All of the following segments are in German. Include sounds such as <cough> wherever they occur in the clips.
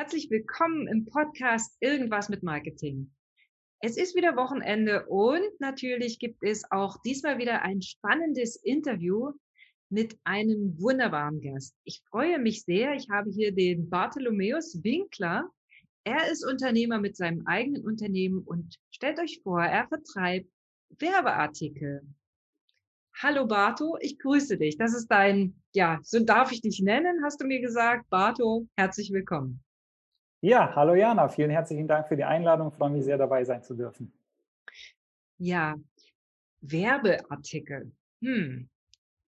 Herzlich willkommen im Podcast Irgendwas mit Marketing. Es ist wieder Wochenende und natürlich gibt es auch diesmal wieder ein spannendes Interview mit einem wunderbaren Gast. Ich freue mich sehr. Ich habe hier den Bartholomäus Winkler. Er ist Unternehmer mit seinem eigenen Unternehmen und stellt euch vor, er vertreibt Werbeartikel. Hallo Barto, ich grüße dich. Das ist dein, ja, so darf ich dich nennen, hast du mir gesagt. Barto, herzlich willkommen. Ja, hallo Jana, vielen herzlichen Dank für die Einladung. Ich freue mich sehr, dabei sein zu dürfen. Ja, Werbeartikel. Hm.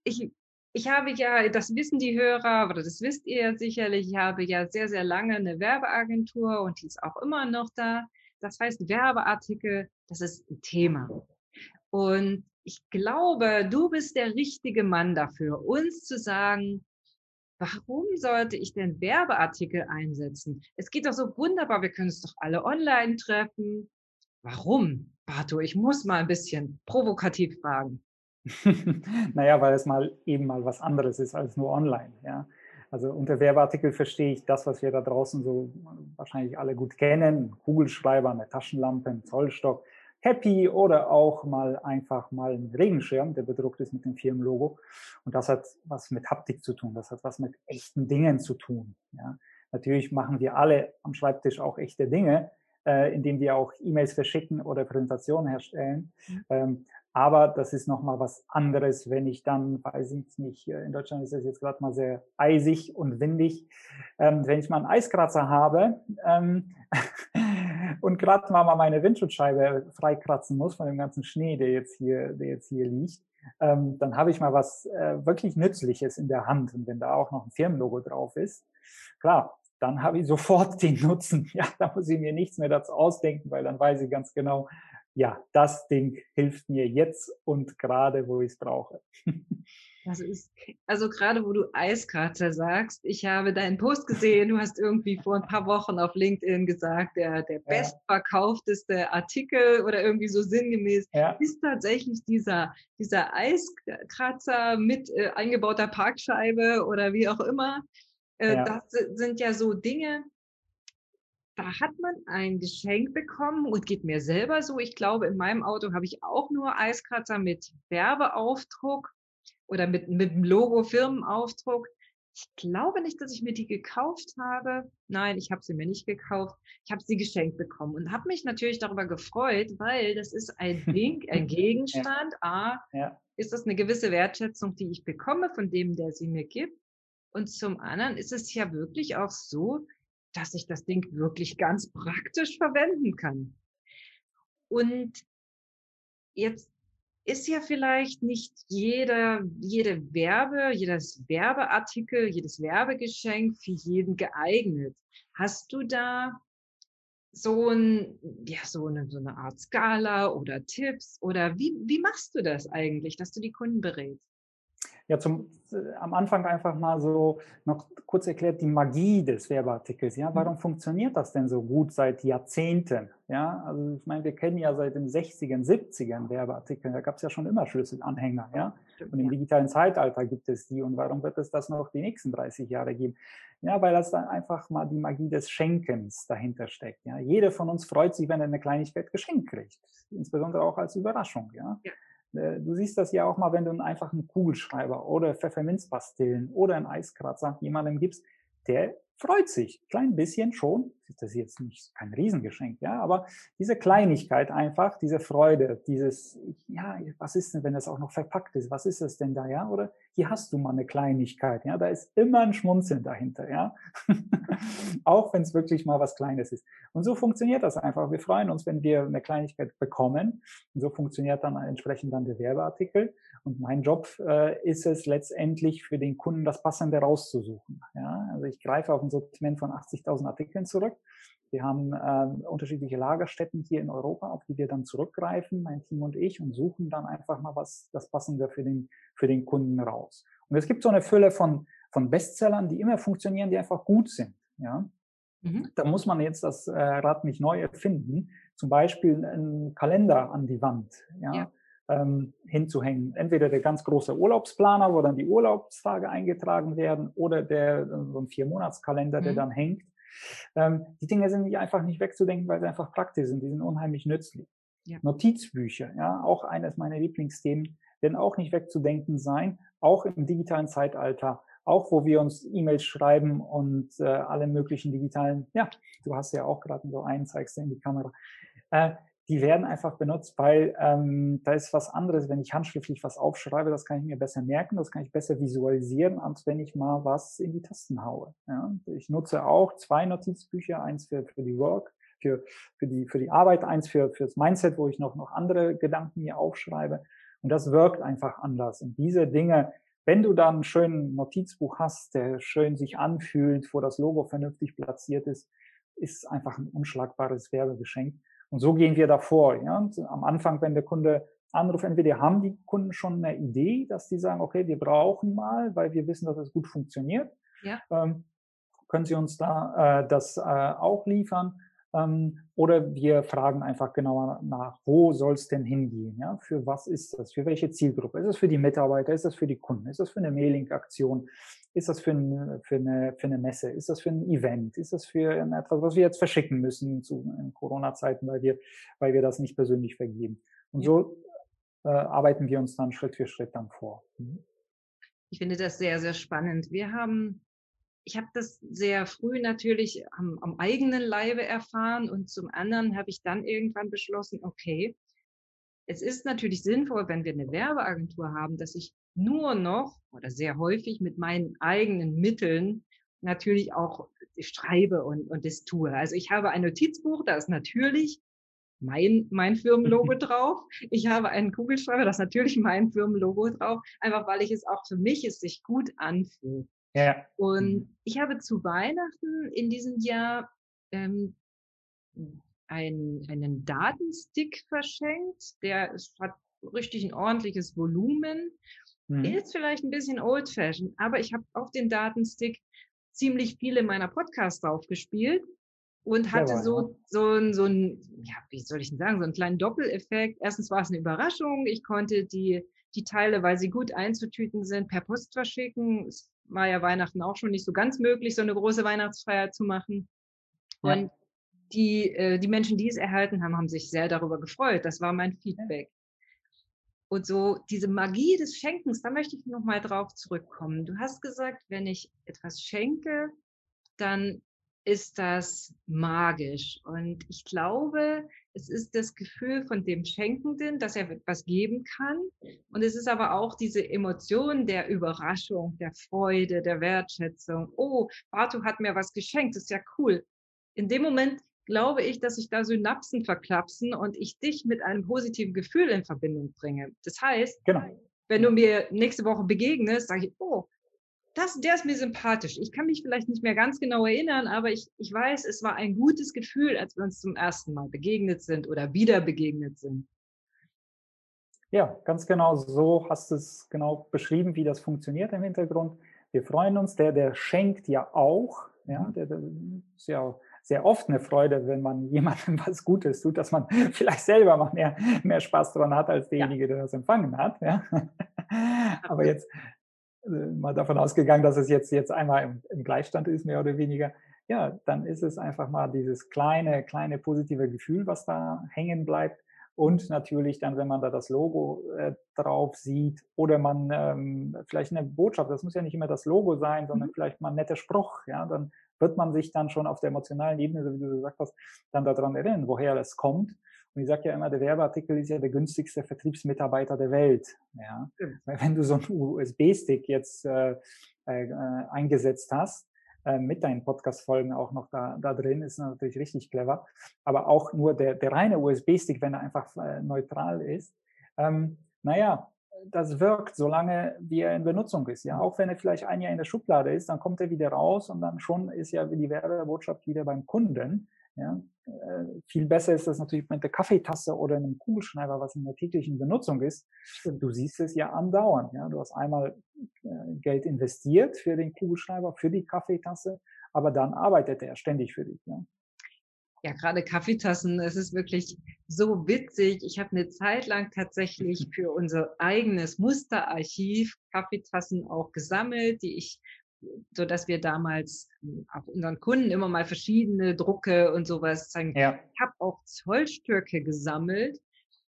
Ich, ich habe ja, das wissen die Hörer, oder das wisst ihr sicherlich, ich habe ja sehr, sehr lange eine Werbeagentur und die ist auch immer noch da. Das heißt, Werbeartikel, das ist ein Thema. Und ich glaube, du bist der richtige Mann dafür, uns zu sagen, warum sollte ich denn Werbeartikel einsetzen? Es geht doch so wunderbar, wir können es doch alle online treffen. Warum? Barto, ich muss mal ein bisschen provokativ fragen. <laughs> naja, weil es mal eben mal was anderes ist als nur online. Ja? Also unter Werbeartikel verstehe ich das, was wir da draußen so wahrscheinlich alle gut kennen. Kugelschreiber, eine Taschenlampe, ein Zollstock. Happy oder auch mal einfach mal ein Regenschirm, der bedruckt ist mit dem Firmenlogo. Und das hat was mit Haptik zu tun, das hat was mit echten Dingen zu tun. Ja. Natürlich machen wir alle am Schreibtisch auch echte Dinge, äh, indem wir auch E-Mails verschicken oder Präsentationen herstellen. Mhm. Ähm, aber das ist nochmal was anderes, wenn ich dann, weiß ich nicht, in Deutschland ist es jetzt gerade mal sehr eisig und windig, ähm, wenn ich mal einen Eiskratzer habe ähm, <laughs> und gerade mal meine Windschutzscheibe freikratzen muss von dem ganzen Schnee, der jetzt hier, der jetzt hier liegt, ähm, dann habe ich mal was äh, wirklich Nützliches in der Hand. Und wenn da auch noch ein Firmenlogo drauf ist, klar, dann habe ich <laughs> sofort den Nutzen. Ja, da muss ich mir nichts mehr dazu ausdenken, weil dann weiß ich ganz genau, ja, das Ding hilft mir jetzt und gerade, wo ich es brauche. <laughs> Das ist, also gerade wo du Eiskratzer sagst, ich habe deinen Post gesehen, du hast irgendwie vor ein paar Wochen auf LinkedIn gesagt, der, der ja. bestverkaufteste Artikel oder irgendwie so sinngemäß ja. ist tatsächlich dieser, dieser Eiskratzer mit äh, eingebauter Parkscheibe oder wie auch immer. Äh, ja. Das sind ja so Dinge, da hat man ein Geschenk bekommen und geht mir selber so. Ich glaube, in meinem Auto habe ich auch nur Eiskratzer mit Werbeaufdruck oder mit, mit dem Logo Firmenaufdruck. Ich glaube nicht, dass ich mir die gekauft habe. Nein, ich habe sie mir nicht gekauft. Ich habe sie geschenkt bekommen und habe mich natürlich darüber gefreut, weil das ist ein <laughs> Ding, ein Gegenstand. A, ja. ist das eine gewisse Wertschätzung, die ich bekomme von dem, der sie mir gibt. Und zum anderen ist es ja wirklich auch so, dass ich das Ding wirklich ganz praktisch verwenden kann. Und jetzt ist ja vielleicht nicht jeder, jede Werbe, jedes Werbeartikel, jedes Werbegeschenk für jeden geeignet. Hast du da so, ein, ja, so, eine, so eine Art Skala oder Tipps oder wie, wie machst du das eigentlich, dass du die Kunden berätst? Ja zum, äh, am Anfang einfach mal so noch kurz erklärt die Magie des Werbeartikels. Ja, warum mhm. funktioniert das denn so gut seit Jahrzehnten? Ja, also ich meine, wir kennen ja seit den 60ern, 70ern Werbeartikel. Da gab es ja schon immer Schlüsselanhänger. Ja, und im digitalen Zeitalter gibt es die. Und warum wird es das noch die nächsten 30 Jahre geben? Ja, weil das dann einfach mal die Magie des Schenkens dahinter steckt. Ja, jeder von uns freut sich, wenn er eine Kleinigkeit geschenkt kriegt. Insbesondere auch als Überraschung. Ja. ja. Äh, du siehst das ja auch mal, wenn du einfach einen Kugelschreiber oder Pfefferminzpastillen oder einen Eiskratzer jemandem gibst, der freut sich. Klein bisschen schon. Das ist jetzt nicht kein Riesengeschenk, ja, aber diese Kleinigkeit einfach, diese Freude, dieses, ja, was ist denn, wenn das auch noch verpackt ist? Was ist das denn da, ja? Oder hier hast du mal eine Kleinigkeit, ja, da ist immer ein Schmunzeln dahinter, ja. <laughs> auch wenn es wirklich mal was Kleines ist. Und so funktioniert das einfach. Wir freuen uns, wenn wir eine Kleinigkeit bekommen. Und so funktioniert dann entsprechend dann der Werbeartikel. Und mein Job äh, ist es letztendlich für den Kunden das Passende rauszusuchen. Ja? Also ich greife auf ein Sortiment von 80.000 Artikeln zurück. Wir haben äh, unterschiedliche Lagerstätten hier in Europa, auf die wir dann zurückgreifen, mein Team und ich, und suchen dann einfach mal was das Passende für den, für den Kunden raus. Und es gibt so eine Fülle von, von Bestsellern, die immer funktionieren, die einfach gut sind. Ja? Mhm. Da muss man jetzt das äh, Rad nicht neu erfinden. Zum Beispiel einen Kalender an die Wand. Ja? ja ähm, hinzuhängen. Entweder der ganz große Urlaubsplaner, wo dann die Urlaubstage eingetragen werden, oder der so ein Viermonatskalender, mhm. der dann hängt. Ähm, die Dinge sind nicht einfach nicht wegzudenken, weil sie einfach praktisch sind. Die sind unheimlich nützlich. Ja. Notizbücher, ja, auch eines meiner Lieblingsthemen, werden auch nicht wegzudenken sein, auch im digitalen Zeitalter, auch wo wir uns E-Mails schreiben und äh, alle möglichen digitalen, ja, du hast ja auch gerade so einen, zeigst du in die Kamera. Äh, die werden einfach benutzt, weil ähm, da ist was anderes, wenn ich handschriftlich was aufschreibe, das kann ich mir besser merken, das kann ich besser visualisieren, als wenn ich mal was in die Tasten haue. Ja? Ich nutze auch zwei Notizbücher, eins für, für die Work, für, für, die, für die Arbeit, eins für fürs Mindset, wo ich noch, noch andere Gedanken mir aufschreibe. Und das wirkt einfach anders. Und diese Dinge, wenn du dann ein schönes Notizbuch hast, der schön sich anfühlt, wo das Logo vernünftig platziert ist, ist einfach ein unschlagbares Werbegeschenk. Und so gehen wir davor. Ja? Am Anfang, wenn der Kunde anruft, entweder haben die Kunden schon eine Idee, dass die sagen, okay, wir brauchen mal, weil wir wissen, dass es gut funktioniert. Ja. Ähm, können Sie uns da äh, das äh, auch liefern? Ähm, oder wir fragen einfach genauer nach, wo soll es denn hingehen? Ja? Für was ist das? Für welche Zielgruppe? Ist das für die Mitarbeiter? Ist das für die Kunden? Ist das für eine Mailing-Aktion? Ist das für, ein, für, eine, für eine Messe? Ist das für ein Event? Ist das für etwas, was wir jetzt verschicken müssen zu, in Corona-Zeiten, weil wir, weil wir das nicht persönlich vergeben? Und ja. so äh, arbeiten wir uns dann Schritt für Schritt dann vor. Mhm. Ich finde das sehr, sehr spannend. Wir haben ich habe das sehr früh natürlich am, am, eigenen Leibe erfahren und zum anderen habe ich dann irgendwann beschlossen, okay, es ist natürlich sinnvoll, wenn wir eine Werbeagentur haben, dass ich nur noch oder sehr häufig mit meinen eigenen Mitteln natürlich auch schreibe und, und das tue. Also ich habe ein Notizbuch, da ist natürlich mein, mein Firmenlogo <laughs> drauf. Ich habe einen Kugelschreiber, da ist natürlich mein Firmenlogo drauf, einfach weil ich es auch für mich es sich gut anfühlt. Ja. Und mhm. ich habe zu Weihnachten in diesem Jahr ähm, ein, einen Datenstick verschenkt. Der ist, hat richtig ein ordentliches Volumen. Mhm. Ist vielleicht ein bisschen old-fashioned, aber ich habe auf den Datenstick ziemlich viele meiner Podcasts draufgespielt und hatte ja, so, so, ein, so ein, ja, wie soll ich denn sagen, so einen kleinen Doppeleffekt. Erstens war es eine Überraschung. Ich konnte die, die Teile, weil sie gut einzutüten sind, per Post verschicken. Es war ja Weihnachten auch schon nicht so ganz möglich, so eine große Weihnachtsfeier zu machen. Ja. Und die, äh, die Menschen, die es erhalten haben, haben sich sehr darüber gefreut. Das war mein Feedback. Und so diese Magie des Schenkens, da möchte ich nochmal drauf zurückkommen. Du hast gesagt, wenn ich etwas schenke, dann ist das magisch. Und ich glaube, es ist das Gefühl von dem Schenkenden, dass er etwas geben kann. Und es ist aber auch diese Emotion der Überraschung, der Freude, der Wertschätzung. Oh, Bartu hat mir was geschenkt, das ist ja cool. In dem Moment glaube ich, dass sich da Synapsen verklapsen und ich dich mit einem positiven Gefühl in Verbindung bringe. Das heißt, genau. wenn du mir nächste Woche begegnest, sage ich, oh, das, der ist mir sympathisch. Ich kann mich vielleicht nicht mehr ganz genau erinnern, aber ich, ich weiß, es war ein gutes Gefühl, als wir uns zum ersten Mal begegnet sind oder wieder begegnet sind. Ja, ganz genau so hast du es genau beschrieben, wie das funktioniert im Hintergrund. Wir freuen uns, der, der schenkt ja auch. Ja, mhm. der, der ist ja sehr oft eine Freude, wenn man <laughs> jemandem was Gutes tut, dass man <laughs> vielleicht selber mal mehr, mehr Spaß daran hat, als derjenige, der das empfangen hat. Ja. <laughs> Aber jetzt äh, mal davon ausgegangen, dass es jetzt, jetzt einmal im, im, Gleichstand ist, mehr oder weniger, ja, dann ist es einfach mal dieses kleine, kleine positive Gefühl, was da hängen bleibt. Und natürlich dann, wenn man da das Logo äh, drauf sieht oder man ähm, vielleicht eine Botschaft, das muss ja nicht immer das Logo sein, sondern mhm. vielleicht mal ein netter Spruch, ja, dann wird man sich dann schon auf der emotionalen Ebene, so wie du gesagt hast, dann daran erinnern, woher das kommt. Und ich sage ja immer, der Werbeartikel ist ja der günstigste Vertriebsmitarbeiter der Welt. Ja? Weil wenn du so einen USB-Stick jetzt äh, äh, eingesetzt hast, äh, mit deinen Podcast-Folgen auch noch da, da drin, ist natürlich richtig clever. Aber auch nur der, der reine USB-Stick, wenn er einfach äh, neutral ist, ähm, naja, das wirkt, solange wie er in Benutzung ist. Ja, auch wenn er vielleicht ein Jahr in der Schublade ist, dann kommt er wieder raus und dann schon ist ja die Werbebotschaft wieder beim Kunden. Ja, äh, viel besser ist das natürlich mit der Kaffeetasse oder einem Kugelschreiber, was in der täglichen Benutzung ist. Du siehst es ja andauernd. Ja, du hast einmal äh, Geld investiert für den Kugelschreiber, für die Kaffeetasse, aber dann arbeitet er ständig für dich. Ja ja, gerade Kaffeetassen, es ist wirklich so witzig. Ich habe eine Zeit lang tatsächlich <laughs> für unser eigenes Musterarchiv Kaffeetassen auch gesammelt, die ich so dass wir damals hm, auch unseren Kunden immer mal verschiedene Drucke und sowas zeigen. Ja. Ich habe auch Zollstöcke gesammelt.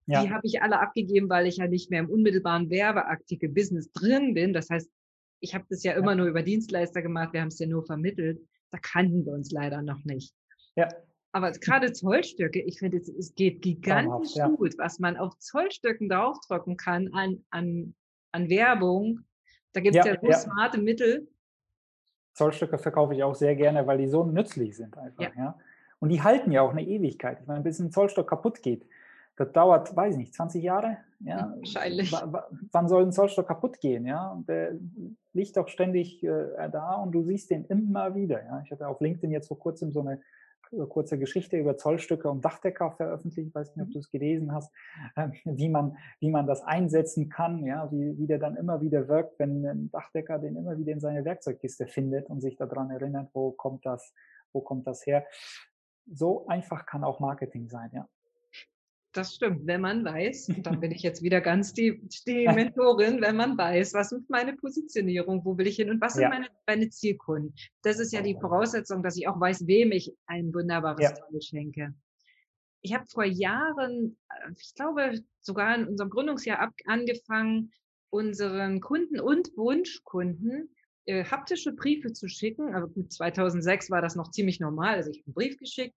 Ja. Die habe ich alle abgegeben, weil ich ja nicht mehr im unmittelbaren Werbeartikel-Business drin bin. Das heißt, ich habe das ja immer ja. nur über Dienstleister gemacht, wir haben es ja nur vermittelt. Da kannten wir uns leider noch nicht. Ja. Aber gerade Zollstöcke, ich finde, es, es geht gigantisch ja. gut, was man auf Zollstöcken draufdrücken kann an, an, an Werbung. Da gibt es ja, ja so ja. smarte Mittel. Zollstöcke verkaufe ich auch sehr gerne, weil die so nützlich sind einfach. Ja. Und die halten ja auch eine Ewigkeit. Ich meine, bis ein Zollstock kaputt geht, das dauert, weiß ich nicht, 20 Jahre? Ja, <laughs> wahrscheinlich. wann soll ein Zollstock kaputt gehen? Ja, der liegt doch ständig äh, da und du siehst den immer wieder. Ja, ich hatte auf LinkedIn jetzt vor kurzem so eine kurze Geschichte über Zollstücke und Dachdecker veröffentlicht. Ich weiß nicht, ob mhm. du es gelesen hast, äh, wie man, wie man das einsetzen kann, ja, wie, wie der dann immer wieder wirkt, wenn ein Dachdecker den immer wieder in seine Werkzeugkiste findet und sich daran erinnert, wo kommt das, wo kommt das her. So einfach kann auch Marketing sein, ja. Das stimmt, wenn man weiß, und dann bin ich jetzt wieder ganz die, die <laughs> Mentorin, wenn man weiß, was ist meine Positionierung, wo will ich hin und was ja. sind meine, meine Zielkunden. Das ist ja die Voraussetzung, dass ich auch weiß, wem ich ein wunderbares ja. Toll schenke. Ich habe vor Jahren, äh, ich glaube sogar in unserem Gründungsjahr ab, angefangen, unseren Kunden und Wunschkunden äh, haptische Briefe zu schicken. Aber gut, 2006 war das noch ziemlich normal. Also ich habe einen Brief geschickt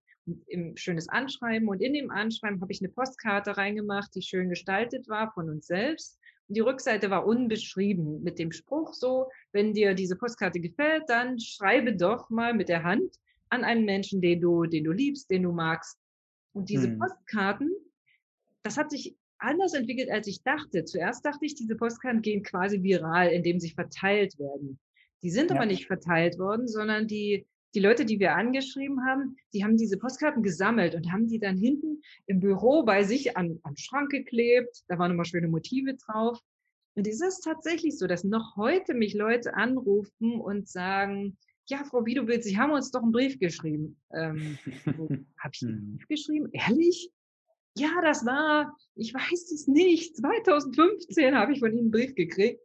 ein schönes Anschreiben und in dem Anschreiben habe ich eine Postkarte reingemacht, die schön gestaltet war von uns selbst. Und die Rückseite war unbeschrieben mit dem Spruch so, wenn dir diese Postkarte gefällt, dann schreibe doch mal mit der Hand an einen Menschen, den du, den du liebst, den du magst. Und diese hm. Postkarten, das hat sich anders entwickelt, als ich dachte. Zuerst dachte ich, diese Postkarten gehen quasi viral, indem sie verteilt werden. Die sind ja. aber nicht verteilt worden, sondern die die Leute, die wir angeschrieben haben, die haben diese Postkarten gesammelt und haben die dann hinten im Büro bei sich an, am Schrank geklebt. Da waren immer schöne Motive drauf. Und es ist tatsächlich so, dass noch heute mich Leute anrufen und sagen, ja, Frau Wiedowitz, Sie haben uns doch einen Brief geschrieben. Ähm, <laughs> Habe ich einen hm. Brief geschrieben? Ehrlich? Ja, das war, ich weiß es nicht, 2015 habe ich von Ihnen einen Brief gekriegt.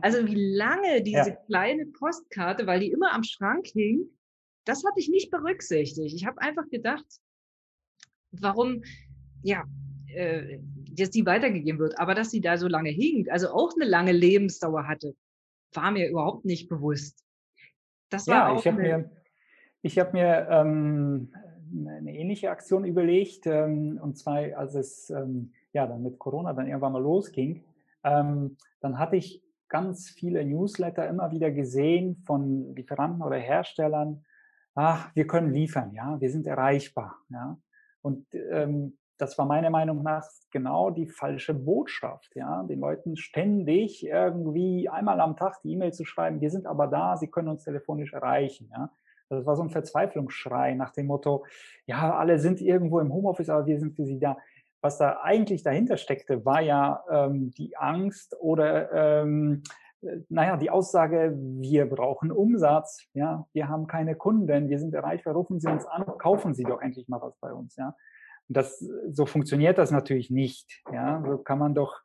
Also wie lange <laughs> diese ja. kleine Postkarte, weil die immer am Schrank hing, das hatte ich nicht berücksichtigt. Ich habe einfach gedacht, warum, ja, äh, dass die weitergegeben wird, aber dass sie da so lange hing, also auch eine lange Lebensdauer hatte, war mir überhaupt nicht bewusst. Das war ja, auch ich habe mir, ich habe mir ähm, eine ähnliche Aktion überlegt, ähm, und zwar, als es ähm, ja dann mit Corona dann irgendwann mal losging, ähm, dann hatte ich ganz viele Newsletter immer wieder gesehen von Lieferanten oder Herstellern, ach, wir können liefern, ja, wir sind erreichbar, ja. Und ähm, das war meiner Meinung nach genau die falsche Botschaft, ja, den Leuten ständig irgendwie einmal am Tag die E-Mail zu schreiben, wir sind aber da, sie können uns telefonisch erreichen, ja. Das war so ein Verzweiflungsschrei nach dem Motto, ja, alle sind irgendwo im Homeoffice, aber wir sind für sie da was da eigentlich dahinter steckte, war ja ähm, die Angst oder ähm, äh, naja, die Aussage, wir brauchen Umsatz, ja, wir haben keine Kunden, wir sind erreichbar, rufen Sie uns an, kaufen Sie doch endlich mal was bei uns, ja. Und das, so funktioniert das natürlich nicht, ja. So kann man doch,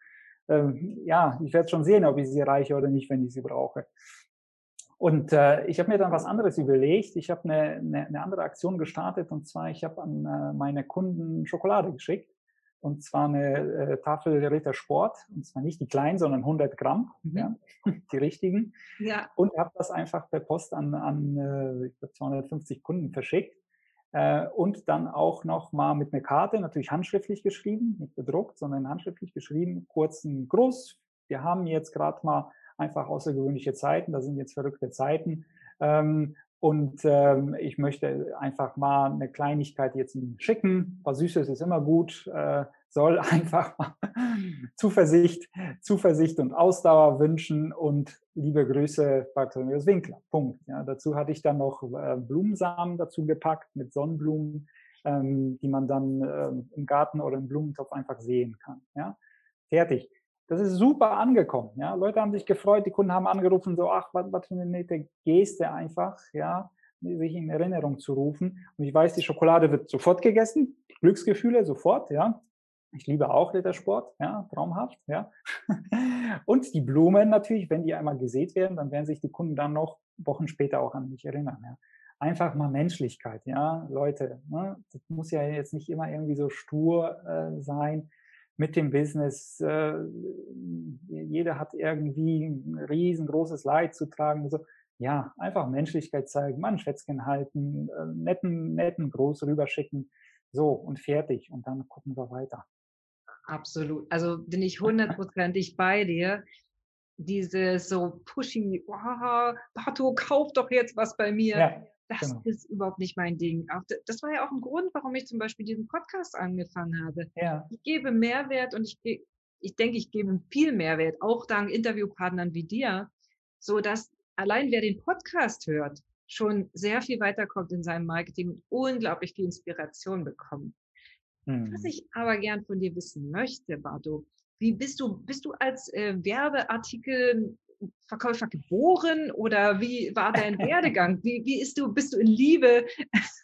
ähm, ja, ich werde schon sehen, ob ich sie erreiche oder nicht, wenn ich sie brauche. Und äh, ich habe mir dann was anderes überlegt. Ich habe eine, eine, eine, andere Aktion gestartet und zwar, ich habe an äh, meine Kunden Schokolade geschickt und zwar eine äh, Tafel Ritter Sport, und zwar nicht die kleinen, sondern 100 Gramm, mhm. ja, <laughs> die richtigen. Ja. Und habe das einfach per Post an, an äh, 250 Kunden verschickt. Äh, und dann auch noch mal mit einer Karte, natürlich handschriftlich geschrieben, nicht bedruckt, sondern handschriftlich geschrieben, kurzen Gruß. Wir haben jetzt gerade mal einfach außergewöhnliche Zeiten, da sind jetzt verrückte Zeiten. Ähm, und ähm, ich möchte einfach mal eine Kleinigkeit jetzt Ihnen schicken. Was Süßes ist immer gut. Äh, soll <laughs> einfach mal Zuversicht, Zuversicht und Ausdauer wünschen und liebe Grüße, Bartholomäus Winkler. Punkt. Ja, dazu hatte ich dann noch äh, Blumensamen dazu gepackt mit Sonnenblumen, ähm, die man dann ähm, im Garten oder im Blumentopf einfach sehen kann. Ja, fertig. Das ist super angekommen. Ja, Leute haben sich gefreut, die Kunden haben angerufen, so, ach, was, was für eine nette Geste einfach, ja, sich in Erinnerung zu rufen. Und ich weiß, die Schokolade wird sofort gegessen, Glücksgefühle sofort, ja. Ich liebe auch Rittersport, ja, traumhaft, ja. <laughs> Und die Blumen natürlich, wenn die einmal gesät werden, dann werden sich die Kunden dann noch Wochen später auch an mich erinnern, ja. Einfach mal Menschlichkeit, ja, Leute. Ne? Das muss ja jetzt nicht immer irgendwie so stur äh, sein mit dem Business. Äh, jeder hat irgendwie ein riesengroßes Leid zu tragen. So. Ja, einfach Menschlichkeit zeigen, mal ein Schätzchen halten, äh, netten, netten Gruß rüberschicken. So, und fertig. Und dann gucken wir weiter. Absolut. Also bin ich <laughs> hundertprozentig bei dir. Diese so pushy, wow, Pato, kauf doch jetzt was bei mir. Ja, das genau. ist überhaupt nicht mein Ding. Auch das war ja auch ein Grund, warum ich zum Beispiel diesen Podcast angefangen habe. Ja. Ich gebe Mehrwert und ich, ich denke, ich gebe viel Mehrwert, auch dank Interviewpartnern wie dir, so dass allein wer den Podcast hört, schon sehr viel weiterkommt in seinem Marketing und unglaublich viel Inspiration bekommt. Hm. Was ich aber gern von dir wissen möchte, Bardo, wie bist du, bist du als äh, Werbeartikelverkäufer geboren oder wie war dein Werdegang? Wie, wie ist du, bist du in Liebe,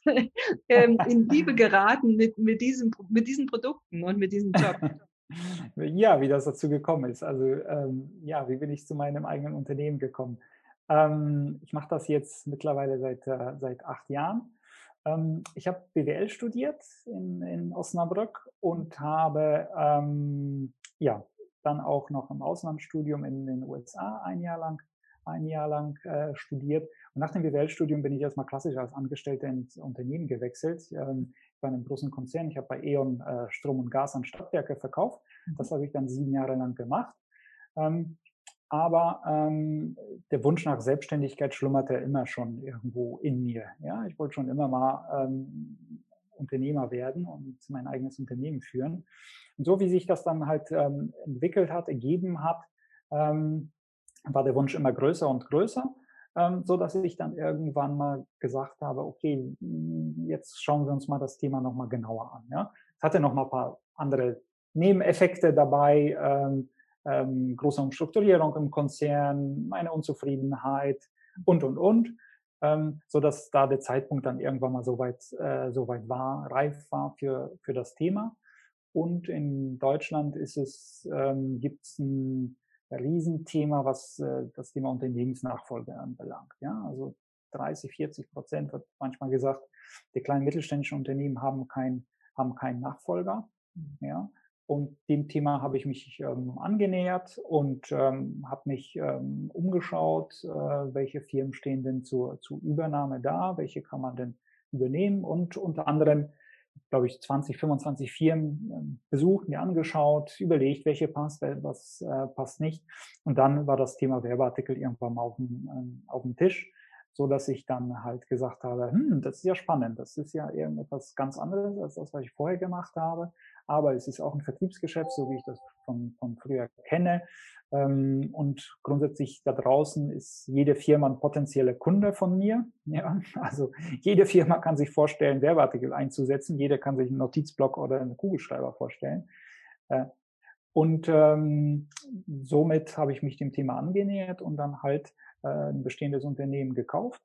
<laughs> ähm, in Liebe geraten mit, mit, diesem, mit diesen Produkten und mit diesem Job? <laughs> Ja, wie das dazu gekommen ist. Also ähm, ja, wie bin ich zu meinem eigenen Unternehmen gekommen? Ähm, ich mache das jetzt mittlerweile seit, äh, seit acht Jahren. Ähm, ich habe BWL studiert in, in Osnabrück und habe ähm, ja, dann auch noch im Auslandsstudium in den USA ein Jahr lang, ein Jahr lang äh, studiert. Und nach dem BWL-Studium bin ich erstmal klassisch als Angestellter ins Unternehmen gewechselt. Ähm, ich war in einem großen Konzern. Ich habe bei E.ON äh, Strom und Gas an Stadtwerke verkauft. Das mhm. habe ich dann sieben Jahre lang gemacht. Ähm, aber ähm, der Wunsch nach Selbstständigkeit schlummerte immer schon irgendwo in mir. Ja, ich wollte schon immer mal ähm, Unternehmer werden und mein eigenes Unternehmen führen. Und so wie sich das dann halt ähm, entwickelt hat, ergeben hat, ähm, war der Wunsch immer größer und größer, ähm, so dass ich dann irgendwann mal gesagt habe, okay, jetzt schauen wir uns mal das Thema noch mal genauer an. Ja, es hatte noch mal ein paar andere Nebeneffekte dabei. Ähm, ähm, große Umstrukturierung im Konzern, meine Unzufriedenheit und, und, und, ähm, so dass da der Zeitpunkt dann irgendwann mal so weit, äh, so weit war, reif war für, für das Thema. Und in Deutschland ist es, ähm, gibt es ein Riesenthema, was äh, das Thema Unternehmensnachfolge anbelangt. Ja, also 30, 40 Prozent wird manchmal gesagt, die kleinen mittelständischen Unternehmen haben kein, haben keinen Nachfolger. Ja, und dem Thema habe ich mich ähm, angenähert und ähm, habe mich ähm, umgeschaut, äh, welche Firmen stehen denn zur, zur Übernahme da, welche kann man denn übernehmen? Und unter anderem, glaube ich, 20, 25 Firmen ähm, besucht, mir angeschaut, überlegt, welche passt, was äh, passt nicht. Und dann war das Thema Werbeartikel irgendwann mal auf dem, ähm, auf dem Tisch so dass ich dann halt gesagt habe, hm, das ist ja spannend, das ist ja irgendetwas ganz anderes als das, was ich vorher gemacht habe aber es ist auch ein Vertriebsgeschäft, so wie ich das von, von früher kenne. Ähm, und grundsätzlich da draußen ist jede Firma ein potenzieller Kunde von mir. Ja, <laughs> also jede Firma kann sich vorstellen, Werbeartikel einzusetzen. Jeder kann sich einen Notizblock oder einen Kugelschreiber vorstellen. Äh, und ähm, somit habe ich mich dem Thema angenähert und dann halt äh, ein bestehendes Unternehmen gekauft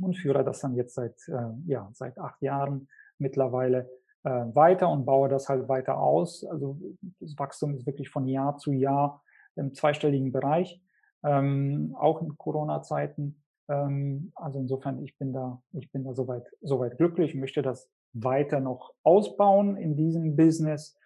und führe das dann jetzt seit, äh, ja, seit acht Jahren mittlerweile äh, weiter und baue das halt weiter aus. Also das Wachstum ist wirklich von Jahr zu Jahr im zweistelligen Bereich, ähm, auch in Corona-Zeiten. Ähm, also insofern, ich bin da, ich bin da soweit, soweit glücklich, möchte das weiter noch ausbauen in diesem Business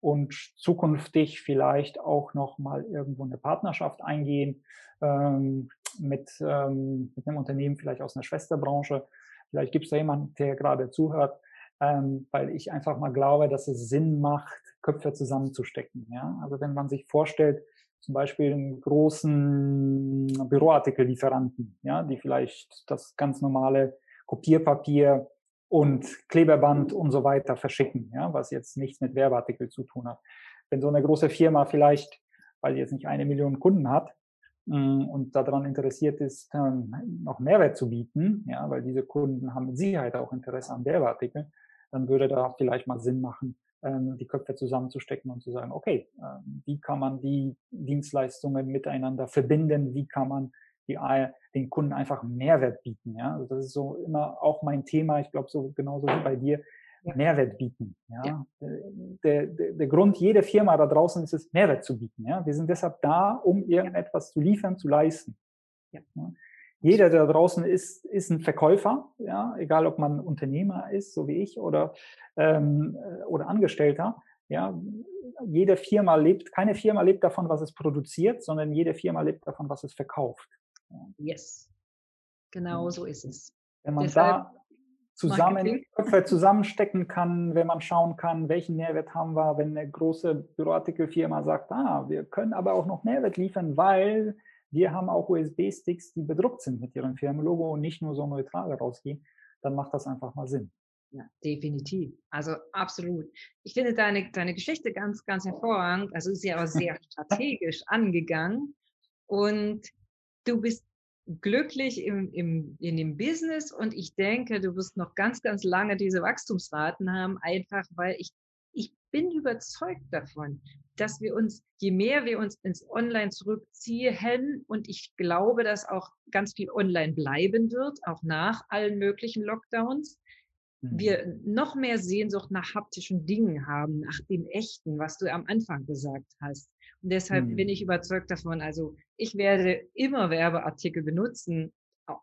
und zukünftig vielleicht auch noch mal irgendwo eine Partnerschaft eingehen ähm, mit, ähm, mit einem Unternehmen, vielleicht aus einer Schwesterbranche. Vielleicht gibt es da jemanden, der gerade zuhört, ähm, weil ich einfach mal glaube, dass es Sinn macht, Köpfe zusammenzustecken. Ja? Also wenn man sich vorstellt, zum Beispiel einen großen Büroartikellieferanten, ja, die vielleicht das ganz normale Kopierpapier und Kleberband und so weiter verschicken, ja, was jetzt nichts mit Werbeartikel zu tun hat. Wenn so eine große Firma vielleicht, weil sie jetzt nicht eine Million Kunden hat, und daran interessiert ist, ähm, noch Mehrwert zu bieten, ja, weil diese Kunden haben mit Sicherheit auch Interesse an Werbeartikeln, dann würde da vielleicht mal Sinn machen, ähm, die Köpfe zusammenzustecken und zu sagen, okay, ähm, wie kann man die Dienstleistungen miteinander verbinden, wie kann man die, den Kunden einfach Mehrwert bieten. Ja? Also das ist so immer auch mein Thema, ich glaube so genauso wie bei dir, ja. Mehrwert bieten. Ja? ja. Der, der, der, Grund jeder Firma da draußen ist es, Mehrwert zu bieten. Ja? Wir sind deshalb da, um irgendetwas zu liefern, zu leisten. Ja. Jeder, der da draußen ist, ist ein Verkäufer, ja? egal ob man Unternehmer ist, so wie ich, oder, ähm, oder Angestellter. Ja? Jede Firma lebt, keine Firma lebt davon, was es produziert, sondern jede Firma lebt davon, was es verkauft. Yes. Genau so ist es. Wenn man Deshalb da zusammen, Köpfe zusammenstecken kann, wenn man schauen kann, welchen Mehrwert haben wir, wenn eine große Büroartikelfirma sagt, ah, wir können aber auch noch Mehrwert liefern, weil wir haben auch USB-Sticks, die bedruckt sind mit ihrem Firmenlogo und nicht nur so neutral rausgehen, dann macht das einfach mal Sinn. Ja, definitiv. Also absolut. Ich finde deine, deine Geschichte ganz, ganz hervorragend. Also ist ja auch sehr <laughs> strategisch angegangen. Und du bist glücklich im, im, in dem Business und ich denke, du wirst noch ganz, ganz lange diese Wachstumsraten haben, einfach weil ich, ich bin überzeugt davon, dass wir uns, je mehr wir uns ins Online zurückziehen und ich glaube, dass auch ganz viel online bleiben wird, auch nach allen möglichen Lockdowns, wir mhm. noch mehr Sehnsucht nach haptischen Dingen haben, nach dem Echten, was du am Anfang gesagt hast. Deshalb hm. bin ich überzeugt davon, also ich werde immer Werbeartikel benutzen,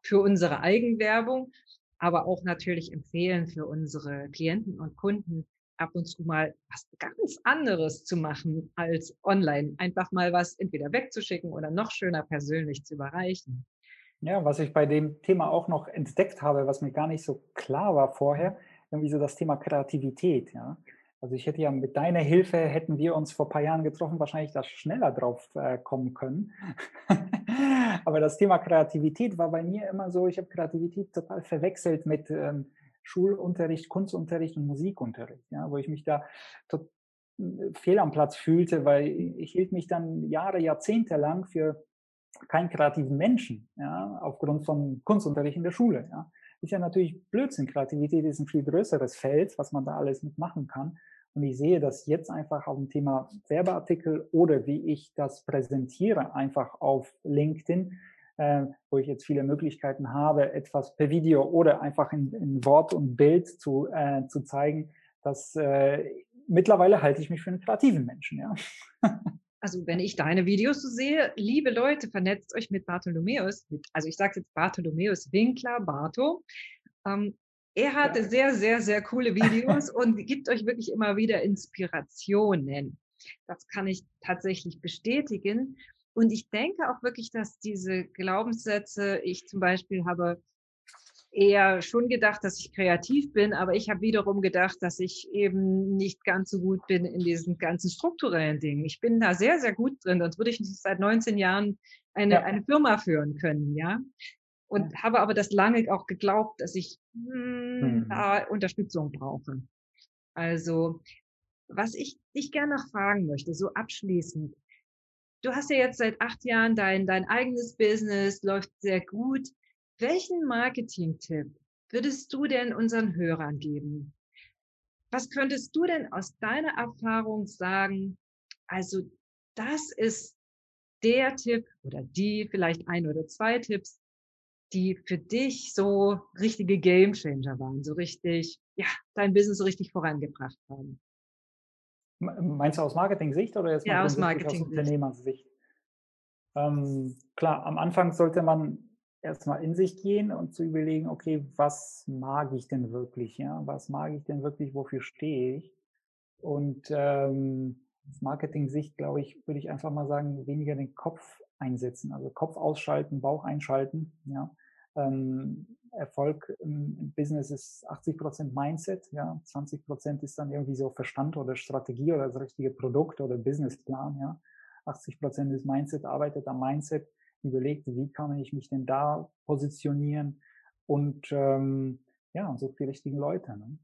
für unsere Eigenwerbung, aber auch natürlich empfehlen für unsere Klienten und Kunden, ab und zu mal was ganz anderes zu machen als online. Einfach mal was entweder wegzuschicken oder noch schöner persönlich zu überreichen. Ja, was ich bei dem Thema auch noch entdeckt habe, was mir gar nicht so klar war vorher, irgendwie so das Thema Kreativität. Ja. Also ich hätte ja mit deiner Hilfe, hätten wir uns vor ein paar Jahren getroffen, wahrscheinlich da schneller drauf äh, kommen können. <laughs> Aber das Thema Kreativität war bei mir immer so, ich habe Kreativität total verwechselt mit ähm, Schulunterricht, Kunstunterricht und Musikunterricht, ja, wo ich mich da äh, fehl am Platz fühlte, weil ich hielt mich dann Jahre, Jahrzehnte lang für keinen kreativen Menschen, ja, aufgrund von Kunstunterricht in der Schule. Ja. Ist ja natürlich Blödsinn. Kreativität ist ein viel größeres Feld, was man da alles mitmachen kann. Und ich sehe das jetzt einfach auf dem Thema Werbeartikel oder wie ich das präsentiere, einfach auf LinkedIn, äh, wo ich jetzt viele Möglichkeiten habe, etwas per Video oder einfach in, in Wort und Bild zu, äh, zu zeigen, dass äh, mittlerweile halte ich mich für einen kreativen Menschen. Ja. <laughs> Also wenn ich deine Videos so sehe, liebe Leute, vernetzt euch mit Bartholomäus, also ich sage jetzt Bartholomäus Winkler, Barto. Ähm, er hat ja. sehr, sehr, sehr coole Videos <laughs> und gibt euch wirklich immer wieder Inspirationen. Das kann ich tatsächlich bestätigen. Und ich denke auch wirklich, dass diese Glaubenssätze, ich zum Beispiel habe eher schon gedacht, dass ich kreativ bin, aber ich habe wiederum gedacht, dass ich eben nicht ganz so gut bin in diesen ganzen strukturellen Dingen. Ich bin da sehr, sehr gut drin, sonst würde ich nicht seit 19 Jahren eine, ja. eine Firma führen können, ja und habe aber das lange auch geglaubt, dass ich hm, hm. da Unterstützung brauche. Also, was ich dich gerne noch fragen möchte, so abschließend. Du hast ja jetzt seit acht Jahren dein, dein eigenes Business, läuft sehr gut. Welchen Marketing-Tipp würdest du denn unseren Hörern geben? Was könntest du denn aus deiner Erfahrung sagen? Also, das ist der Tipp oder die, vielleicht ein oder zwei Tipps, die für dich so richtige Gamechanger waren, so richtig, ja, dein Business so richtig vorangebracht haben? Meinst du aus Marketing-Sicht oder jetzt ja, aus, Marketing aus Unternehmersicht? Ähm, klar, am Anfang sollte man erstmal in sich gehen und zu überlegen, okay, was mag ich denn wirklich? Ja? Was mag ich denn wirklich? Wofür stehe ich? Und ähm, aus Marketing-Sicht, glaube ich, würde ich einfach mal sagen, weniger den Kopf einsetzen. Also Kopf ausschalten, Bauch einschalten. Ja? Ähm, Erfolg im Business ist 80 Prozent Mindset, ja, 20 Prozent ist dann irgendwie so Verstand oder Strategie oder das richtige Produkt oder Businessplan, ja. 80 Prozent ist Mindset, arbeitet am Mindset, überlegt, wie kann ich mich denn da positionieren und ähm, ja, und sucht die richtigen Leute. Ne?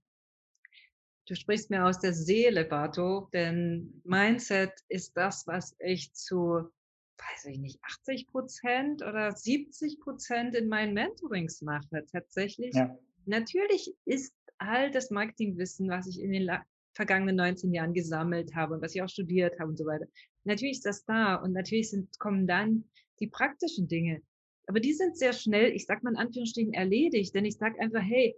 Du sprichst mir aus der Seele, Bato, denn Mindset ist das, was ich zu weiß ich nicht, 80 Prozent oder 70 Prozent in meinen Mentorings mache. Tatsächlich. Ja. Natürlich ist all das Marketingwissen, was ich in den vergangenen 19 Jahren gesammelt habe und was ich auch studiert habe und so weiter. Natürlich ist das da und natürlich sind, kommen dann die praktischen Dinge. Aber die sind sehr schnell, ich sag mal in Anführungsstrichen, erledigt, denn ich sag einfach, hey,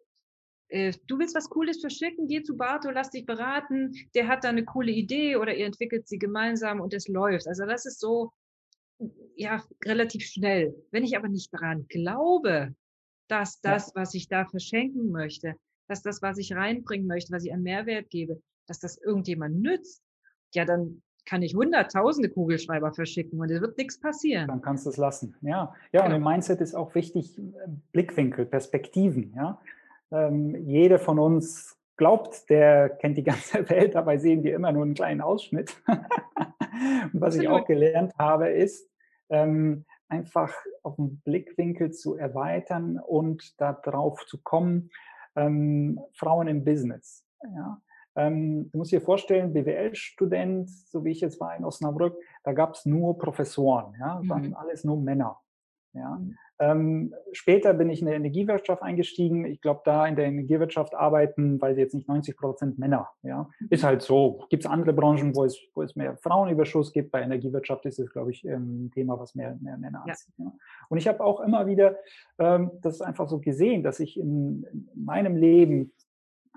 äh, du willst was Cooles verschicken, geh zu Barto, lass dich beraten, der hat da eine coole Idee oder ihr entwickelt sie gemeinsam und es läuft. Also das ist so, ja, relativ schnell. Wenn ich aber nicht daran glaube, dass das, was ich da verschenken möchte, dass das, was ich reinbringen möchte, was ich an Mehrwert gebe, dass das irgendjemand nützt, ja, dann kann ich hunderttausende Kugelschreiber verschicken und es wird nichts passieren. Dann kannst du es lassen. Ja, ja genau. und im Mindset ist auch wichtig Blickwinkel, Perspektiven. Ja, ähm, jeder von uns glaubt, der kennt die <laughs> ganze Welt, dabei sehen wir immer nur einen kleinen Ausschnitt. <laughs> und was ich auch gelernt habe, ist, ähm, einfach auf den Blickwinkel zu erweitern und darauf zu kommen, ähm, Frauen im Business. Ja? Ähm, du musst dir vorstellen, BWL-Student, so wie ich jetzt war in Osnabrück, da gab es nur Professoren, ja, mhm. waren alles nur Männer. Ja. Mhm. Ähm, später bin ich in der Energiewirtschaft eingestiegen. Ich glaube, da in der Energiewirtschaft arbeiten, weil sie jetzt nicht 90 Prozent Männer. Ja, ist halt so. Gibt es andere Branchen, wo es, wo es mehr Frauenüberschuss gibt? Bei Energiewirtschaft ist es, glaube ich, ähm, ein Thema, was mehr, mehr Männer ja. anzieht. Ja. Und ich habe auch immer wieder ähm, das einfach so gesehen, dass ich in, in meinem Leben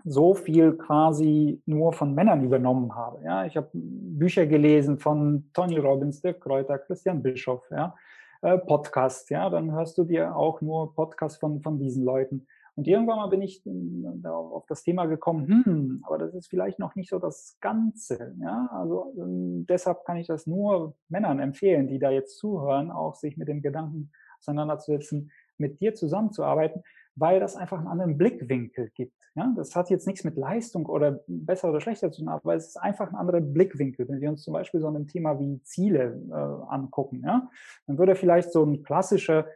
so viel quasi nur von Männern übernommen habe. Ja, ich habe Bücher gelesen von Tony Robbins, Dirk Kräuter, Christian Bischoff, ja, äh, Podcast, ja, dann hörst du dir auch nur Podcasts von, von diesen Leuten. Und irgendwann mal bin ich äh, auf das Thema gekommen, hm, aber das ist vielleicht noch nicht so das Ganze. Ja? Also ähm, deshalb kann ich das nur Männern empfehlen, die da jetzt zuhören, auch sich mit dem Gedanken auseinanderzusetzen, mit dir zusammenzuarbeiten, weil das einfach einen anderen Blickwinkel gibt. Ja? Das hat jetzt nichts mit Leistung oder besser oder schlechter zu tun, aber es ist einfach ein anderer Blickwinkel. Wenn wir uns zum Beispiel so ein Thema wie Ziele äh, angucken, ja? dann würde vielleicht so ein klassischer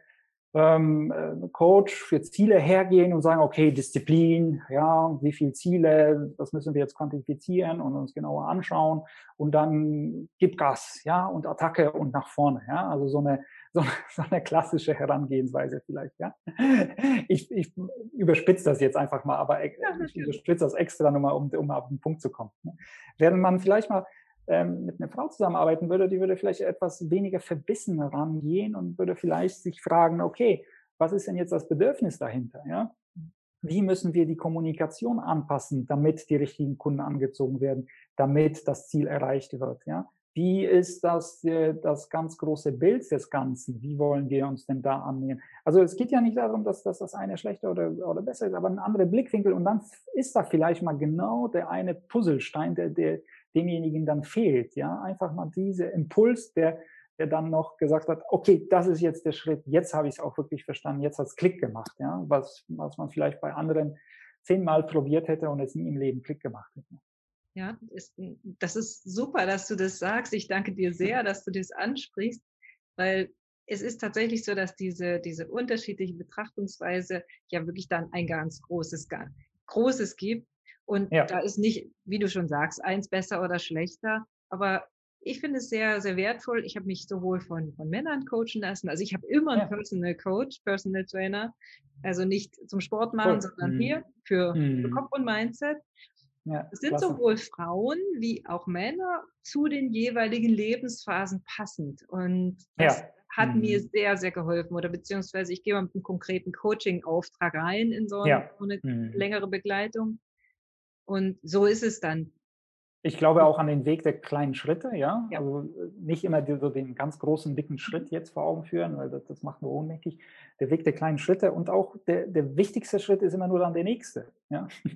ähm, äh, Coach für Ziele hergehen und sagen, okay, Disziplin, ja, wie viele Ziele, das müssen wir jetzt quantifizieren und uns genauer anschauen und dann gib Gas, ja, und Attacke und nach vorne, ja, also so eine so, <laughs> so eine klassische Herangehensweise vielleicht, ja. Ich, ich überspitze das jetzt einfach mal, aber ich überspitze das extra nochmal, um, um auf den Punkt zu kommen. Ne? Während man vielleicht mal ähm, mit einer Frau zusammenarbeiten würde, die würde vielleicht etwas weniger verbissen rangehen und würde vielleicht sich fragen, okay, was ist denn jetzt das Bedürfnis dahinter, ja? Wie müssen wir die Kommunikation anpassen, damit die richtigen Kunden angezogen werden, damit das Ziel erreicht wird, ja? Wie ist das, äh, das ganz große Bild des Ganzen? Wie wollen wir uns denn da annähern? Also es geht ja nicht darum, dass, dass das eine schlechter oder, oder besser ist, aber ein anderer Blickwinkel. Und dann ist da vielleicht mal genau der eine Puzzlestein, der, der demjenigen dann fehlt. Ja, einfach mal dieser Impuls, der, der dann noch gesagt hat, okay, das ist jetzt der Schritt, jetzt habe ich es auch wirklich verstanden, jetzt hat es Klick gemacht, ja, was, was man vielleicht bei anderen zehnmal probiert hätte und es nie im Leben Klick gemacht hätte. Ja, ist, das ist super, dass du das sagst. Ich danke dir <laughs> sehr, dass du das ansprichst, weil es ist tatsächlich so, dass diese, diese unterschiedliche Betrachtungsweise ja wirklich dann ein ganz großes, großes gibt. Und ja. da ist nicht, wie du schon sagst, eins besser oder schlechter. Aber ich finde es sehr, sehr wertvoll. Ich habe mich sowohl von, von Männern coachen lassen. Also ich habe immer einen ja. Personal Coach, Personal Trainer. Also nicht zum Sport machen, cool. sondern mhm. hier für, mhm. für Kopf und Mindset. Ja, es sind klasse. sowohl Frauen wie auch Männer zu den jeweiligen Lebensphasen passend. Und das ja. hat mhm. mir sehr, sehr geholfen. Oder beziehungsweise ich gehe mal mit einem konkreten Coaching-Auftrag rein in so eine, ja. so eine mhm. längere Begleitung. Und so ist es dann. Ich glaube auch an den Weg der kleinen Schritte, ja. ja. Also nicht immer so den ganz großen, dicken Schritt jetzt vor Augen führen, weil das, das macht nur ohnmächtig. Der Weg der kleinen Schritte und auch der, der wichtigste Schritt ist immer nur dann der nächste. Ja. <laughs>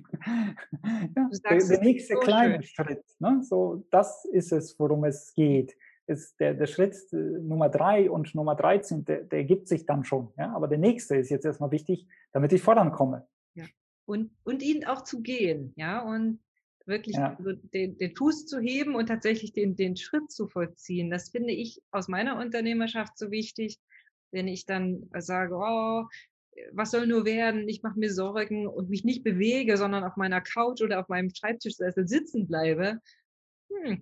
ja der, der, nächste so kleine schön. Schritt. Ne? So, das ist es, worum es geht. Ist der, der Schritt äh, Nummer drei und Nummer 13, der, der ergibt sich dann schon. Ja? Aber der nächste ist jetzt erstmal wichtig, damit ich vorankomme. Ja. Und, und ihn auch zu gehen, ja, und wirklich ja. also den, den, Fuß zu heben und tatsächlich den, den Schritt zu vollziehen. Das finde ich aus meiner Unternehmerschaft so wichtig, wenn ich dann sage, oh, was soll nur werden, ich mache mir Sorgen und mich nicht bewege, sondern auf meiner Couch oder auf meinem Schreibtischsessel sitzen bleibe,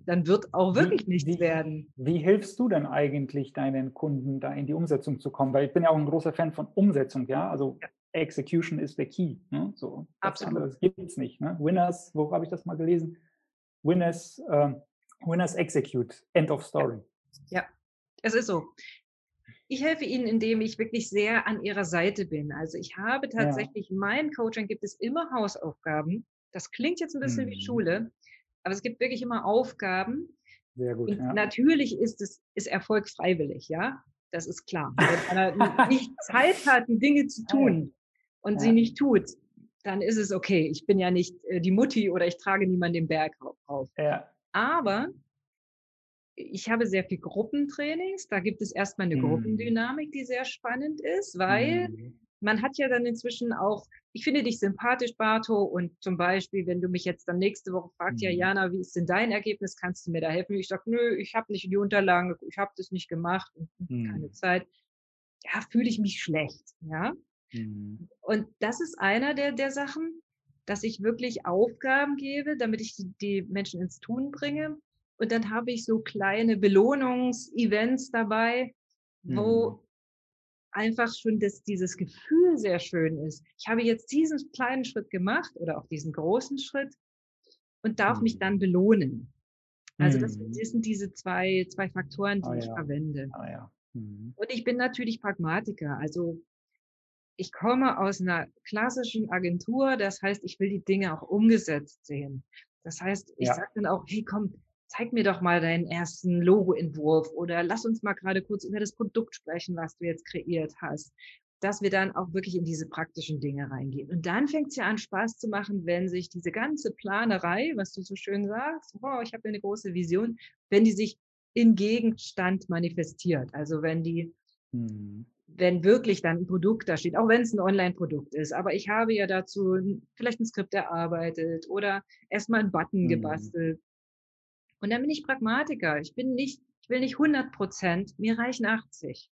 dann wird auch wirklich wie, nichts wie, werden. Wie hilfst du denn eigentlich deinen Kunden, da in die Umsetzung zu kommen? Weil ich bin ja auch ein großer Fan von Umsetzung, ja. Also ja. Execution ist der Key. Ne? So, Absolut. Das gibt es nicht. Ne? Winners, wo habe ich das mal gelesen? Winners, äh, Winners execute. End of story. Ja. ja, es ist so. ich helfe ihnen, indem ich wirklich sehr an ihrer Seite bin. Also ich habe tatsächlich, ja. in meinem Coaching gibt es immer Hausaufgaben. Das klingt jetzt ein bisschen mhm. wie Schule, aber es gibt wirklich immer Aufgaben. Sehr gut. Ja. Natürlich ist es ist Erfolg freiwillig, ja. Das ist klar. <laughs> Wenn einer nicht Zeit hat, Dinge zu tun und ja. sie nicht tut, dann ist es okay. Ich bin ja nicht äh, die Mutti oder ich trage niemanden den Berg auf. Ja. Aber ich habe sehr viel Gruppentrainings. Da gibt es erstmal eine mhm. Gruppendynamik, die sehr spannend ist, weil mhm. Man hat ja dann inzwischen auch, ich finde dich sympathisch, Barto, und zum Beispiel, wenn du mich jetzt dann nächste Woche fragst, mhm. ja, Jana, wie ist denn dein Ergebnis? Kannst du mir da helfen? Ich sage, nö, ich habe nicht die Unterlagen, ich habe das nicht gemacht und keine mhm. Zeit. Ja, fühle ich mich schlecht, ja. Mhm. Und das ist einer der, der Sachen, dass ich wirklich Aufgaben gebe, damit ich die, die Menschen ins Tun bringe und dann habe ich so kleine Belohnungsevents dabei, wo mhm. Einfach schon das, dieses Gefühl sehr schön ist. Ich habe jetzt diesen kleinen Schritt gemacht oder auch diesen großen Schritt und darf mhm. mich dann belohnen. Also das, mhm. das, sind diese zwei, zwei Faktoren, die oh, ich ja. verwende. Oh, ja. mhm. Und ich bin natürlich Pragmatiker. Also ich komme aus einer klassischen Agentur, das heißt, ich will die Dinge auch umgesetzt sehen. Das heißt, ich ja. sage dann auch, hey, komm, zeig mir doch mal deinen ersten Logoentwurf oder lass uns mal gerade kurz über das Produkt sprechen, was du jetzt kreiert hast, dass wir dann auch wirklich in diese praktischen Dinge reingehen. Und dann fängt es ja an, Spaß zu machen, wenn sich diese ganze Planerei, was du so schön sagst, oh, ich habe eine große Vision, wenn die sich in Gegenstand manifestiert. Also wenn die, hm. wenn wirklich dann ein Produkt da steht, auch wenn es ein Online-Produkt ist, aber ich habe ja dazu vielleicht ein Skript erarbeitet oder erstmal einen Button hm. gebastelt und dann bin ich Pragmatiker. Ich bin nicht, ich will nicht 100 Prozent, mir reichen 80.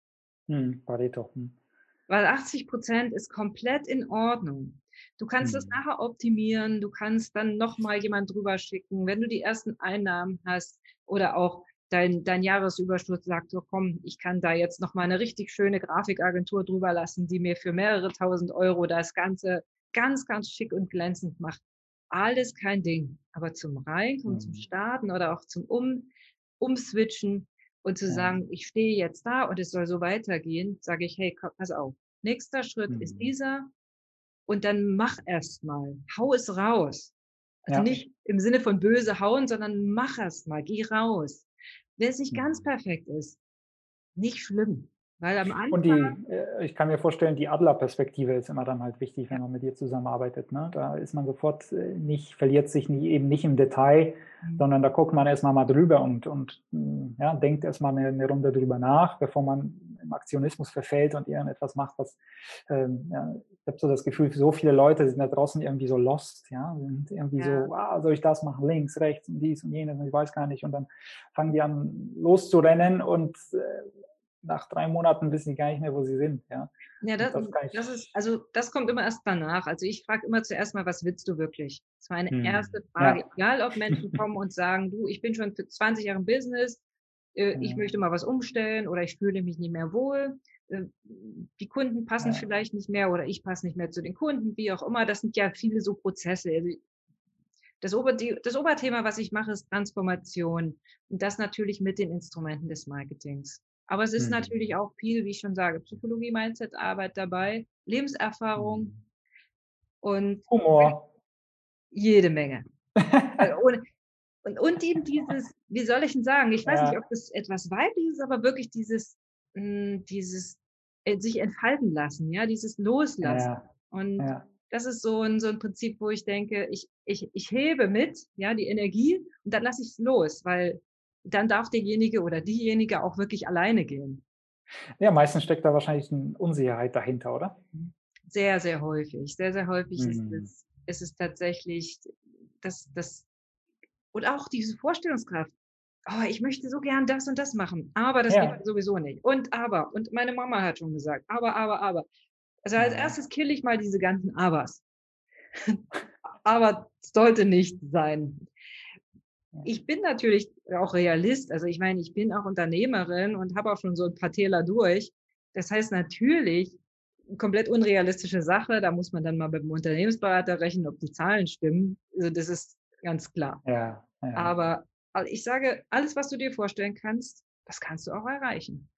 Hm, Pareto. Hm. Weil 80 Prozent ist komplett in Ordnung. Du kannst es hm. nachher optimieren, du kannst dann nochmal jemand drüber schicken, wenn du die ersten Einnahmen hast oder auch dein, dein Jahresüberschuss sagt, so komm, ich kann da jetzt nochmal eine richtig schöne Grafikagentur drüber lassen, die mir für mehrere tausend Euro das Ganze ganz, ganz schick und glänzend macht alles kein Ding. Aber zum Reinkommen, mhm. zum Starten oder auch zum um, Umswitchen und zu ja. sagen, ich stehe jetzt da und es soll so weitergehen, sage ich, hey, pass auf. Nächster Schritt mhm. ist dieser und dann mach erst mal, hau es raus. Also ja. nicht im Sinne von böse hauen, sondern mach erst mal, geh raus. Wenn es nicht mhm. ganz perfekt ist, nicht schlimm. Weil am Anfang und die, äh, ich kann mir vorstellen, die Adlerperspektive ist immer dann halt wichtig, wenn man mit dir zusammenarbeitet. Ne? Da ist man sofort äh, nicht, verliert sich nie, eben nicht im Detail, mhm. sondern da guckt man erstmal mal drüber und, und hm, ja, denkt erstmal eine, eine Runde drüber nach, bevor man im Aktionismus verfällt und irgendetwas macht, was ähm, ja, ich habe so das Gefühl, so viele Leute sind da draußen irgendwie so lost, ja, sind irgendwie ja. so, ah, soll ich das machen, links, rechts und dies und jenes und ich weiß gar nicht und dann fangen die an loszurennen und äh, nach drei Monaten wissen die gar nicht mehr, wo sie sind. Ja, ja das, das, das ist, also das kommt immer erst danach. Also ich frage immer zuerst mal, was willst du wirklich? Das war eine hm. erste Frage. Ja. Egal, ob Menschen kommen und sagen, du, ich bin schon für 20 Jahre im Business, äh, ich möchte mal was umstellen oder ich fühle mich nicht mehr wohl. Äh, die Kunden passen ja. vielleicht nicht mehr oder ich passe nicht mehr zu den Kunden, wie auch immer. Das sind ja viele so Prozesse. Also das, Ober, das Oberthema, was ich mache, ist Transformation. Und das natürlich mit den Instrumenten des Marketings. Aber es ist mhm. natürlich auch viel, wie ich schon sage, Psychologie, Mindset, Arbeit dabei, Lebenserfahrung mhm. und Humor. Jede Menge. Also <laughs> und, und, und eben dieses, wie soll ich denn sagen, ich weiß ja. nicht, ob das etwas weibliches ist, aber wirklich dieses, mh, hm, dieses äh, sich entfalten lassen, ja, dieses Loslassen. Ja. Und ja. das ist so ein, so ein Prinzip, wo ich denke, ich, ich, ich hebe mit, ja, die Energie und dann lasse ich es los, weil dann darf derjenige oder diejenige auch wirklich alleine gehen. Ja, meistens steckt da wahrscheinlich eine Unsicherheit dahinter, oder? Sehr, sehr häufig. Sehr, sehr häufig mhm. ist, es, ist es tatsächlich das, das, und auch diese Vorstellungskraft. Oh, ich möchte so gern das und das machen, aber das ja. geht sowieso nicht. Und aber, und meine Mama hat schon gesagt, aber, aber, aber. Also als erstes kill ich mal diese ganzen Abers. <laughs> aber sollte nicht sein ich bin natürlich auch Realist. Also ich meine, ich bin auch Unternehmerin und habe auch schon so ein paar Täler durch. Das heißt natürlich, komplett unrealistische Sache. Da muss man dann mal mit dem Unternehmensberater rechnen, ob die Zahlen stimmen. Also das ist ganz klar. Ja, ja. Aber ich sage, alles, was du dir vorstellen kannst, das kannst du auch erreichen.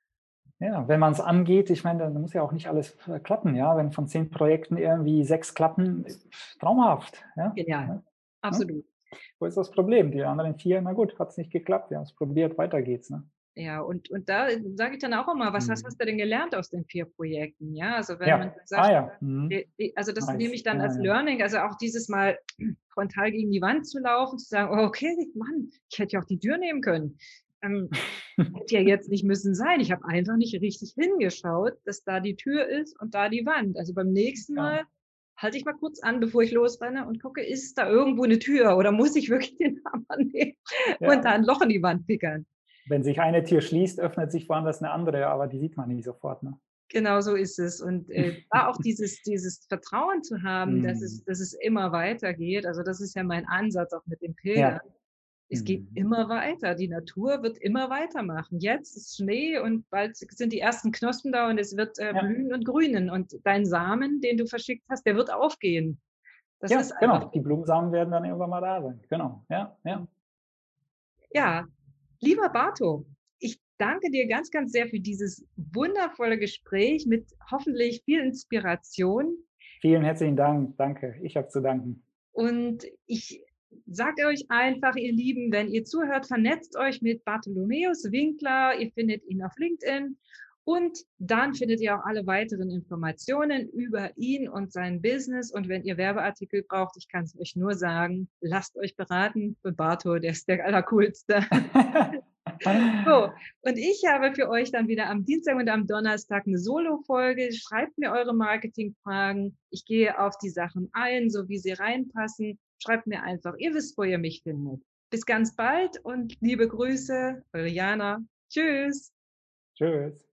Ja, wenn man es angeht, ich meine, dann muss ja auch nicht alles äh, klappen, ja. Wenn von zehn Projekten irgendwie sechs klappen, traumhaft. Ja? Genial, ja? absolut. Wo ist das Problem? Die anderen vier, na gut, hat es nicht geklappt, wir haben es probiert, weiter geht's. Ne? Ja, und, und da sage ich dann auch immer, was mhm. hast, du denn gelernt aus den vier Projekten? Ja, also wenn ja. man sagt, ah, ja. mhm. also das nice. nehme ich dann als Learning, also auch dieses Mal <clears throat> frontal gegen die Wand zu laufen, zu sagen, oh, okay, Mann, ich hätte ja auch die Tür nehmen können. Ähm, <laughs> hätte ja jetzt nicht müssen sein. Ich habe einfach nicht richtig hingeschaut, dass da die Tür ist und da die Wand. Also beim nächsten Mal halte ich mal kurz an, bevor ich losrenne und gucke, ist da irgendwo eine Tür oder muss ich wirklich <laughs> den Hammer nehmen und da ein Loch in die Wand pickern? wenn sich eine Tür schließt, öffnet sich woanders eine andere, aber die sieht man nicht sofort. Ne? Genau so ist es. Und äh, <laughs> da auch dieses, dieses Vertrauen zu haben, dass, es, mm. dass es immer weitergeht. Also das ist ja mein Ansatz auch mit dem Pilgern. Ja. Es geht mm. immer weiter. Die Natur wird immer weitermachen. Jetzt ist Schnee und bald sind die ersten Knospen da und es wird äh, blühen ja. und grünen. Und dein Samen, den du verschickt hast, der wird aufgehen. Das ja, genau. Die Blumensamen werden dann irgendwann mal da sein. Genau. Ja, ja. Ja, Lieber Barto, ich danke dir ganz, ganz sehr für dieses wundervolle Gespräch mit hoffentlich viel Inspiration. Vielen herzlichen Dank. Danke. Ich habe zu danken. Und ich sage euch einfach, ihr Lieben, wenn ihr zuhört, vernetzt euch mit Bartholomäus Winkler. Ihr findet ihn auf LinkedIn und dann findet ihr auch alle weiteren Informationen über ihn und sein Business. Und wenn ihr Werbeartikel braucht, ich kann es euch nur sagen, lasst euch beraten. Und Barto, der ist der Allercoolste. <laughs> so, und ich habe für euch dann wieder am Dienstag und am Donnerstag eine Solo-Folge. Schreibt mir eure Marketingfragen. Ich gehe auf die Sachen ein, so wie sie reinpassen. Schreibt mir einfach. Ihr wisst, wo ihr mich findet. Bis ganz bald und liebe Grüße, eure Jana. Tschüss. Tschüss.